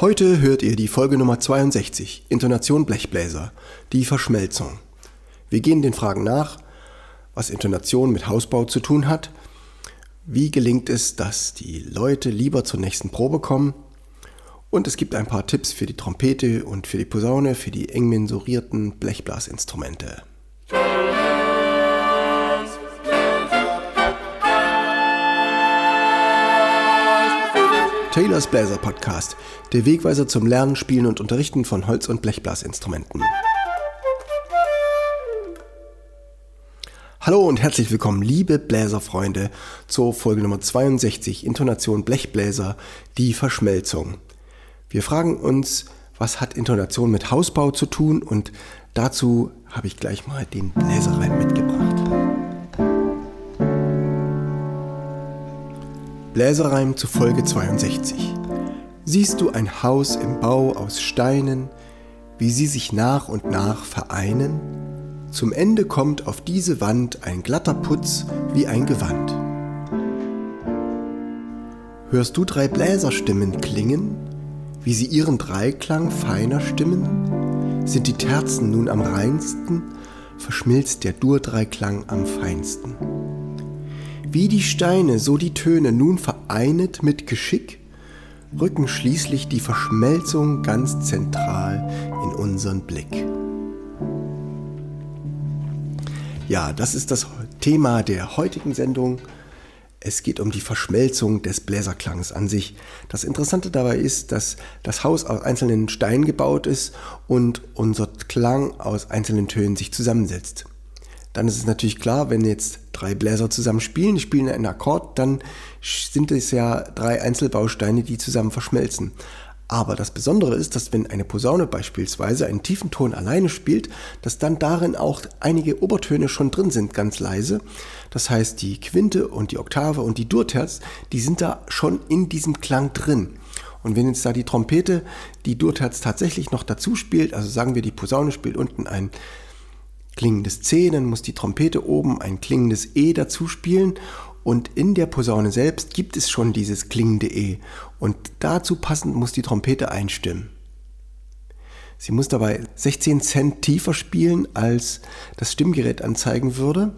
Heute hört ihr die Folge Nummer 62, Intonation Blechbläser, die Verschmelzung. Wir gehen den Fragen nach, was Intonation mit Hausbau zu tun hat, wie gelingt es, dass die Leute lieber zur nächsten Probe kommen und es gibt ein paar Tipps für die Trompete und für die Posaune, für die eng mensurierten Blechblasinstrumente. Taylors Bläser Podcast, der Wegweiser zum Lernen, Spielen und Unterrichten von Holz- und Blechblasinstrumenten. Hallo und herzlich willkommen, liebe Bläserfreunde, zur Folge Nummer 62, Intonation Blechbläser, die Verschmelzung. Wir fragen uns, was hat Intonation mit Hausbau zu tun und dazu habe ich gleich mal den Bläserreim mitgebracht. Bläserreim zu Folge 62. Siehst du ein Haus im Bau aus Steinen, wie sie sich nach und nach vereinen? Zum Ende kommt auf diese Wand ein glatter Putz wie ein Gewand. Hörst du drei Bläserstimmen klingen, wie sie ihren Dreiklang feiner stimmen? Sind die Terzen nun am reinsten, verschmilzt der Dur-Dreiklang am feinsten. Wie die Steine, so die Töne nun vereinet mit Geschick, rücken schließlich die Verschmelzung ganz zentral in unseren Blick. Ja, das ist das Thema der heutigen Sendung. Es geht um die Verschmelzung des Bläserklangs an sich. Das Interessante dabei ist, dass das Haus aus einzelnen Steinen gebaut ist und unser Klang aus einzelnen Tönen sich zusammensetzt dann ist es natürlich klar, wenn jetzt drei Bläser zusammen spielen, die spielen einen Akkord, dann sind es ja drei Einzelbausteine, die zusammen verschmelzen. Aber das Besondere ist, dass wenn eine Posaune beispielsweise einen tiefen Ton alleine spielt, dass dann darin auch einige Obertöne schon drin sind, ganz leise. Das heißt, die Quinte und die Oktave und die Durterz, die sind da schon in diesem Klang drin. Und wenn jetzt da die Trompete die Durterz tatsächlich noch dazu spielt, also sagen wir, die Posaune spielt unten ein klingendes C, dann muss die Trompete oben ein klingendes E dazu spielen und in der Posaune selbst gibt es schon dieses klingende E und dazu passend muss die Trompete einstimmen. Sie muss dabei 16 Cent tiefer spielen, als das Stimmgerät anzeigen würde.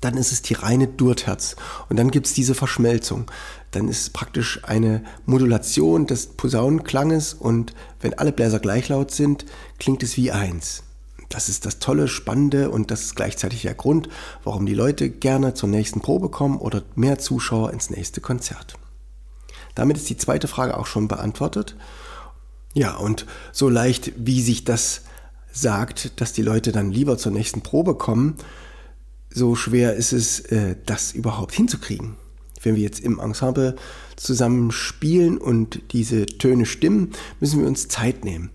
Dann ist es die reine Durterz und dann gibt es diese Verschmelzung. Dann ist es praktisch eine Modulation des Posaunenklanges und wenn alle Bläser gleich laut sind, klingt es wie eins. Das ist das Tolle, Spannende und das ist gleichzeitig der Grund, warum die Leute gerne zur nächsten Probe kommen oder mehr Zuschauer ins nächste Konzert. Damit ist die zweite Frage auch schon beantwortet. Ja, und so leicht, wie sich das sagt, dass die Leute dann lieber zur nächsten Probe kommen, so schwer ist es, äh, das überhaupt hinzukriegen. Wenn wir jetzt im Ensemble zusammen spielen und diese Töne stimmen, müssen wir uns Zeit nehmen.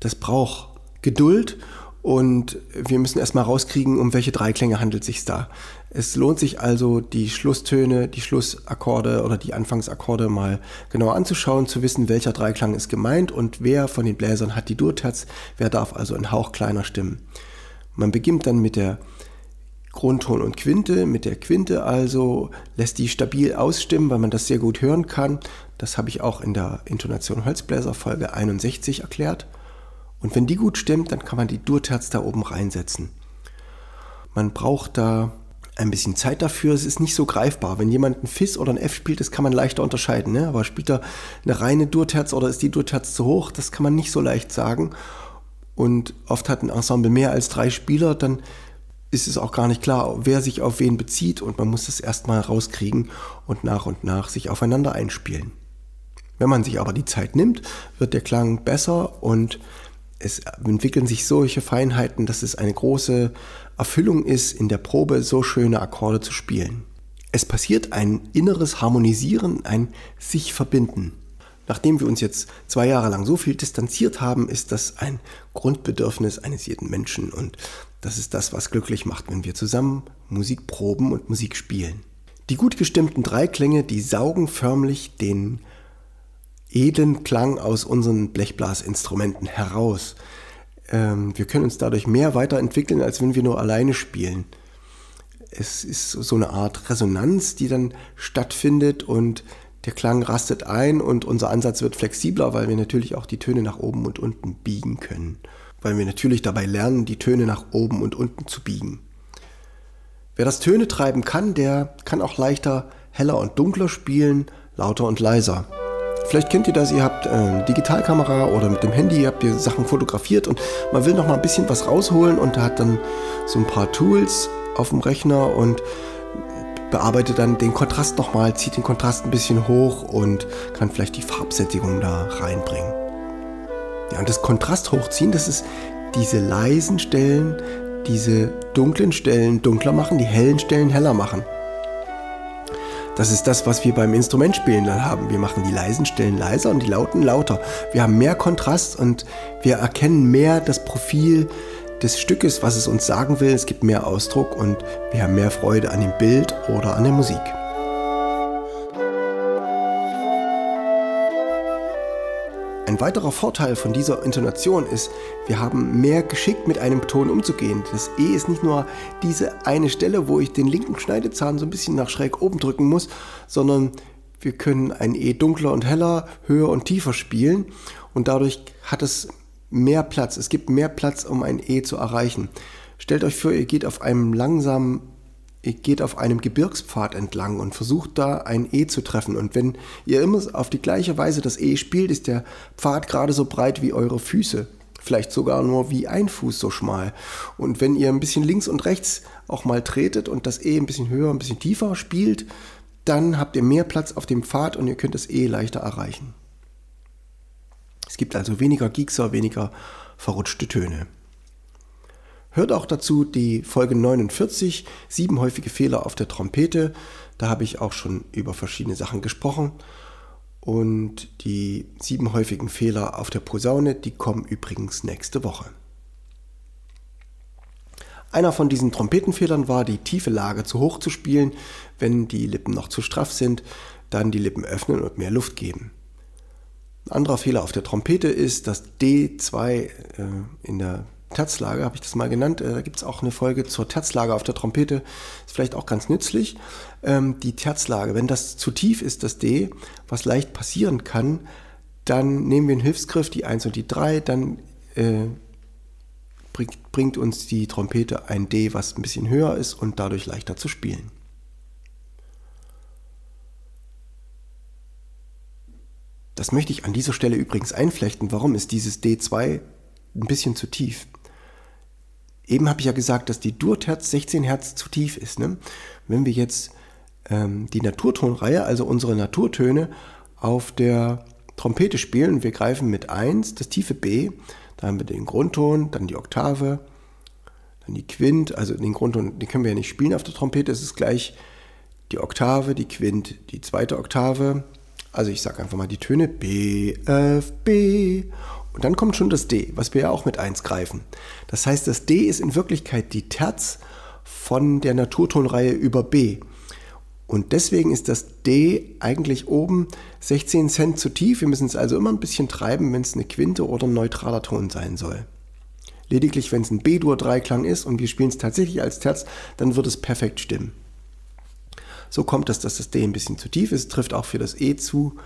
Das braucht Geduld und wir müssen erstmal rauskriegen, um welche Dreiklänge handelt es sich da. Es lohnt sich also, die Schlusstöne, die Schlussakkorde oder die Anfangsakkorde mal genauer anzuschauen, zu wissen, welcher Dreiklang ist gemeint und wer von den Bläsern hat die Durterz, wer darf also einen Hauch kleiner stimmen. Man beginnt dann mit der Grundton und Quinte, mit der Quinte also, lässt die stabil ausstimmen, weil man das sehr gut hören kann. Das habe ich auch in der Intonation Holzbläser Folge 61 erklärt. Und wenn die gut stimmt, dann kann man die Durterz da oben reinsetzen. Man braucht da ein bisschen Zeit dafür. Es ist nicht so greifbar. Wenn jemand ein Fis oder ein F spielt, das kann man leichter unterscheiden. Ne? Aber spielt er eine reine Durterz oder ist die Durterz zu hoch, das kann man nicht so leicht sagen. Und oft hat ein Ensemble mehr als drei Spieler, dann ist es auch gar nicht klar, wer sich auf wen bezieht und man muss das erstmal rauskriegen und nach und nach sich aufeinander einspielen. Wenn man sich aber die Zeit nimmt, wird der Klang besser und es entwickeln sich solche Feinheiten, dass es eine große Erfüllung ist, in der Probe so schöne Akkorde zu spielen. Es passiert ein inneres Harmonisieren, ein sich verbinden. Nachdem wir uns jetzt zwei Jahre lang so viel distanziert haben, ist das ein Grundbedürfnis eines jeden Menschen und das ist das, was glücklich macht, wenn wir zusammen Musik proben und Musik spielen. Die gut gestimmten Dreiklänge, die saugen förmlich den edlen Klang aus unseren Blechblasinstrumenten heraus. Ähm, wir können uns dadurch mehr weiterentwickeln, als wenn wir nur alleine spielen. Es ist so eine Art Resonanz, die dann stattfindet und der Klang rastet ein und unser Ansatz wird flexibler, weil wir natürlich auch die Töne nach oben und unten biegen können. Weil wir natürlich dabei lernen, die Töne nach oben und unten zu biegen. Wer das Töne treiben kann, der kann auch leichter heller und dunkler spielen, lauter und leiser. Vielleicht kennt ihr das, ihr habt eine Digitalkamera oder mit dem Handy habt ihr Sachen fotografiert und man will noch mal ein bisschen was rausholen und hat dann so ein paar Tools auf dem Rechner und bearbeitet dann den Kontrast nochmal, zieht den Kontrast ein bisschen hoch und kann vielleicht die Farbsättigung da reinbringen. Ja, und das Kontrast hochziehen, das ist diese leisen Stellen, diese dunklen Stellen dunkler machen, die hellen Stellen heller machen. Das ist das, was wir beim Instrumentspielen dann haben. Wir machen die leisen Stellen leiser und die lauten lauter. Wir haben mehr Kontrast und wir erkennen mehr das Profil des Stückes, was es uns sagen will. Es gibt mehr Ausdruck und wir haben mehr Freude an dem Bild oder an der Musik. Ein weiterer Vorteil von dieser Intonation ist, wir haben mehr geschickt mit einem Ton umzugehen. Das E ist nicht nur diese eine Stelle, wo ich den linken Schneidezahn so ein bisschen nach schräg oben drücken muss, sondern wir können ein E dunkler und heller, höher und tiefer spielen und dadurch hat es mehr Platz. Es gibt mehr Platz, um ein E zu erreichen. Stellt euch vor, ihr geht auf einem langsamen, geht auf einem Gebirgspfad entlang und versucht da ein E zu treffen. Und wenn ihr immer auf die gleiche Weise das E spielt, ist der Pfad gerade so breit wie eure Füße. Vielleicht sogar nur wie ein Fuß so schmal. Und wenn ihr ein bisschen links und rechts auch mal tretet und das E ein bisschen höher, ein bisschen tiefer spielt, dann habt ihr mehr Platz auf dem Pfad und ihr könnt das E leichter erreichen. Es gibt also weniger Giekser, weniger verrutschte Töne. Hört auch dazu die Folge 49, sieben häufige Fehler auf der Trompete. Da habe ich auch schon über verschiedene Sachen gesprochen. Und die sieben häufigen Fehler auf der Posaune, die kommen übrigens nächste Woche. Einer von diesen Trompetenfehlern war, die tiefe Lage zu hoch zu spielen. Wenn die Lippen noch zu straff sind, dann die Lippen öffnen und mehr Luft geben. Ein anderer Fehler auf der Trompete ist, dass D2 äh, in der Terzlage, habe ich das mal genannt, äh, da gibt es auch eine Folge zur Terzlage auf der Trompete, ist vielleicht auch ganz nützlich. Ähm, die Terzlage, wenn das zu tief ist, das D, was leicht passieren kann, dann nehmen wir einen Hilfsgriff, die 1 und die 3, dann äh, bringt, bringt uns die Trompete ein D, was ein bisschen höher ist und dadurch leichter zu spielen. Das möchte ich an dieser Stelle übrigens einflechten. Warum ist dieses D2 ein bisschen zu tief? Eben habe ich ja gesagt, dass die Durterz 16 Hertz zu tief ist. Ne? Wenn wir jetzt ähm, die Naturtonreihe, also unsere Naturtöne, auf der Trompete spielen, wir greifen mit 1 das tiefe B, da haben wir den Grundton, dann die Oktave, dann die Quint, also den Grundton, den können wir ja nicht spielen auf der Trompete, es ist gleich die Oktave, die Quint, die zweite Oktave, also ich sage einfach mal die Töne B, F, B. Und dann kommt schon das D, was wir ja auch mit 1 greifen. Das heißt, das D ist in Wirklichkeit die Terz von der Naturtonreihe über B. Und deswegen ist das D eigentlich oben 16 Cent zu tief. Wir müssen es also immer ein bisschen treiben, wenn es eine Quinte oder ein neutraler Ton sein soll. Lediglich, wenn es ein B-Dur-Dreiklang ist und wir spielen es tatsächlich als Terz, dann wird es perfekt stimmen. So kommt es, dass das D ein bisschen zu tief ist, trifft auch für das E zu,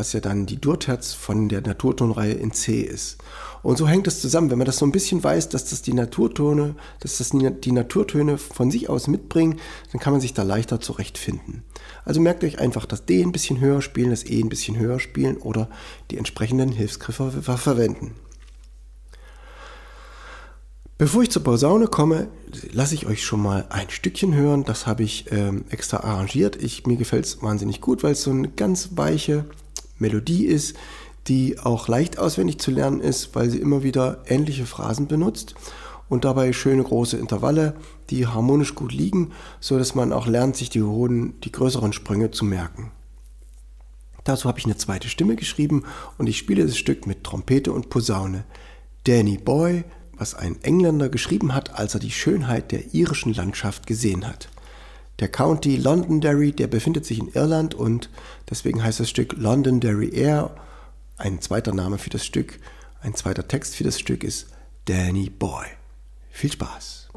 was ja dann die Durterz von der Naturtonreihe in C ist. Und so hängt es zusammen, wenn man das so ein bisschen weiß, dass das die Naturtone, dass das die Naturtöne von sich aus mitbringen, dann kann man sich da leichter zurechtfinden. Also merkt euch einfach das D ein bisschen höher spielen, das E ein bisschen höher spielen oder die entsprechenden Hilfsgriffe verwenden. Bevor ich zur Posaune komme, lasse ich euch schon mal ein Stückchen hören. Das habe ich ähm, extra arrangiert. Ich, mir gefällt es wahnsinnig gut, weil es so eine ganz weiche Melodie ist, die auch leicht auswendig zu lernen ist, weil sie immer wieder ähnliche Phrasen benutzt und dabei schöne große Intervalle, die harmonisch gut liegen, so dass man auch lernt, sich die hohen, die größeren Sprünge zu merken. Dazu habe ich eine zweite Stimme geschrieben und ich spiele das Stück mit Trompete und Posaune. Danny Boy was ein Engländer geschrieben hat, als er die Schönheit der irischen Landschaft gesehen hat. Der County Londonderry, der befindet sich in Irland und deswegen heißt das Stück Londonderry Air. Ein zweiter Name für das Stück, ein zweiter Text für das Stück ist Danny Boy. Viel Spaß!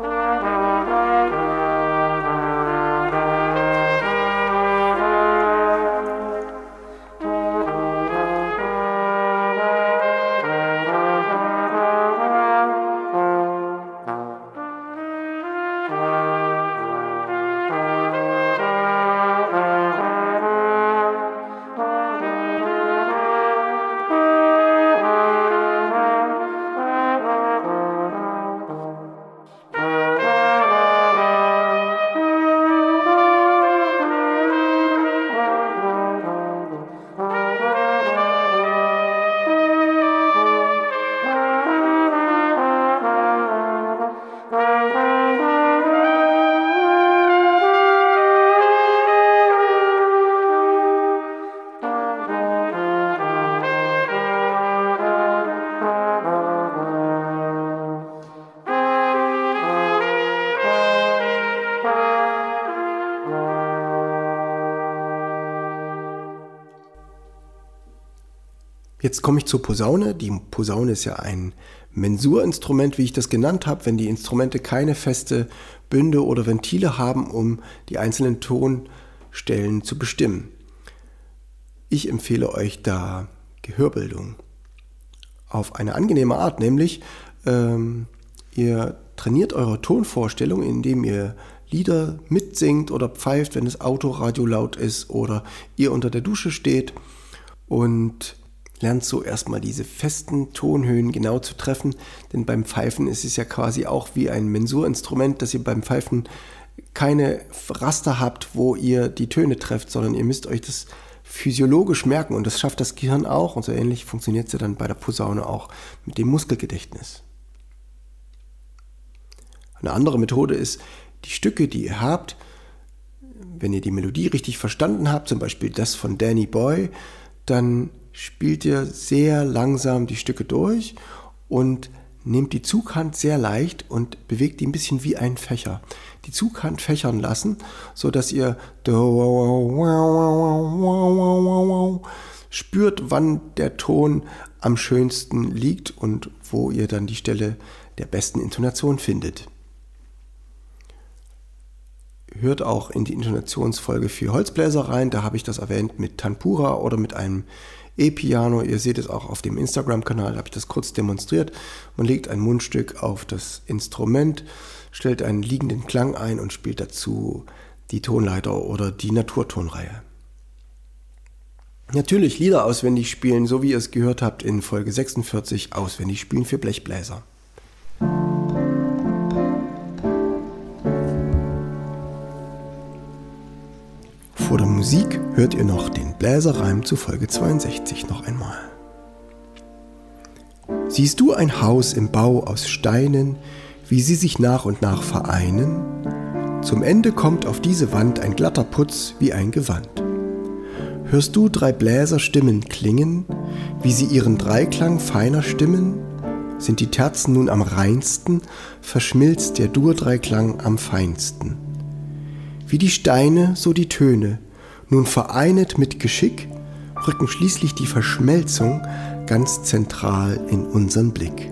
Jetzt komme ich zur Posaune. Die Posaune ist ja ein Mensurinstrument, wie ich das genannt habe, wenn die Instrumente keine feste Bünde oder Ventile haben, um die einzelnen Tonstellen zu bestimmen. Ich empfehle euch da Gehörbildung auf eine angenehme Art, nämlich ähm, ihr trainiert eure Tonvorstellung, indem ihr Lieder mitsingt oder pfeift, wenn das Autoradio laut ist oder ihr unter der Dusche steht und lernt so erstmal diese festen Tonhöhen genau zu treffen, denn beim Pfeifen ist es ja quasi auch wie ein Mensurinstrument, dass ihr beim Pfeifen keine Raster habt, wo ihr die Töne trefft, sondern ihr müsst euch das physiologisch merken und das schafft das Gehirn auch und so ähnlich funktioniert es ja dann bei der Posaune auch mit dem Muskelgedächtnis. Eine andere Methode ist, die Stücke, die ihr habt, wenn ihr die Melodie richtig verstanden habt, zum Beispiel das von Danny Boy, dann spielt ihr sehr langsam die Stücke durch und nehmt die Zughand sehr leicht und bewegt die ein bisschen wie ein Fächer. Die Zughand fächern lassen, so dass ihr spürt, wann der Ton am schönsten liegt und wo ihr dann die Stelle der besten Intonation findet. Hört auch in die Intonationsfolge für Holzbläser rein, da habe ich das erwähnt mit Tanpura oder mit einem E-Piano. Ihr seht es auch auf dem Instagram-Kanal, habe ich das kurz demonstriert. Man legt ein Mundstück auf das Instrument, stellt einen liegenden Klang ein und spielt dazu die Tonleiter oder die Naturtonreihe. Natürlich Lieder auswendig spielen, so wie ihr es gehört habt in Folge 46, auswendig spielen für Blechbläser. Musik hört ihr noch den Bläserreim zu Folge 62 noch einmal. Siehst du ein Haus im Bau aus Steinen, wie sie sich nach und nach vereinen? Zum Ende kommt auf diese Wand ein glatter Putz wie ein Gewand. Hörst du drei Bläserstimmen klingen, wie sie ihren Dreiklang feiner stimmen? Sind die Terzen nun am reinsten, verschmilzt der Dur-Dreiklang am feinsten. Wie die Steine, so die Töne, nun vereinet mit Geschick, rücken schließlich die Verschmelzung ganz zentral in unseren Blick.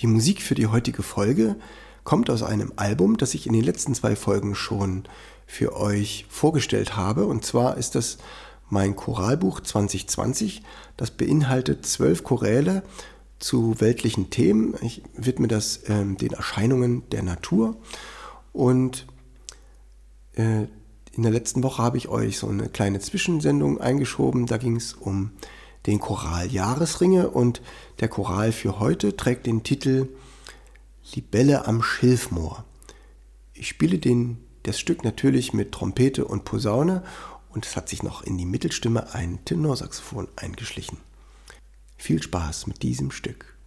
Die Musik für die heutige Folge kommt aus einem Album, das ich in den letzten zwei Folgen schon für euch vorgestellt habe. Und zwar ist das mein Choralbuch 2020. Das beinhaltet zwölf Choräle zu weltlichen Themen. Ich widme das ähm, den Erscheinungen der Natur. Und äh, in der letzten Woche habe ich euch so eine kleine Zwischensendung eingeschoben. Da ging es um den Choral Jahresringe und der Choral für heute trägt den Titel Libelle am Schilfmoor. Ich spiele den, das Stück natürlich mit Trompete und Posaune und es hat sich noch in die Mittelstimme ein Tenorsaxophon eingeschlichen. Viel Spaß mit diesem Stück.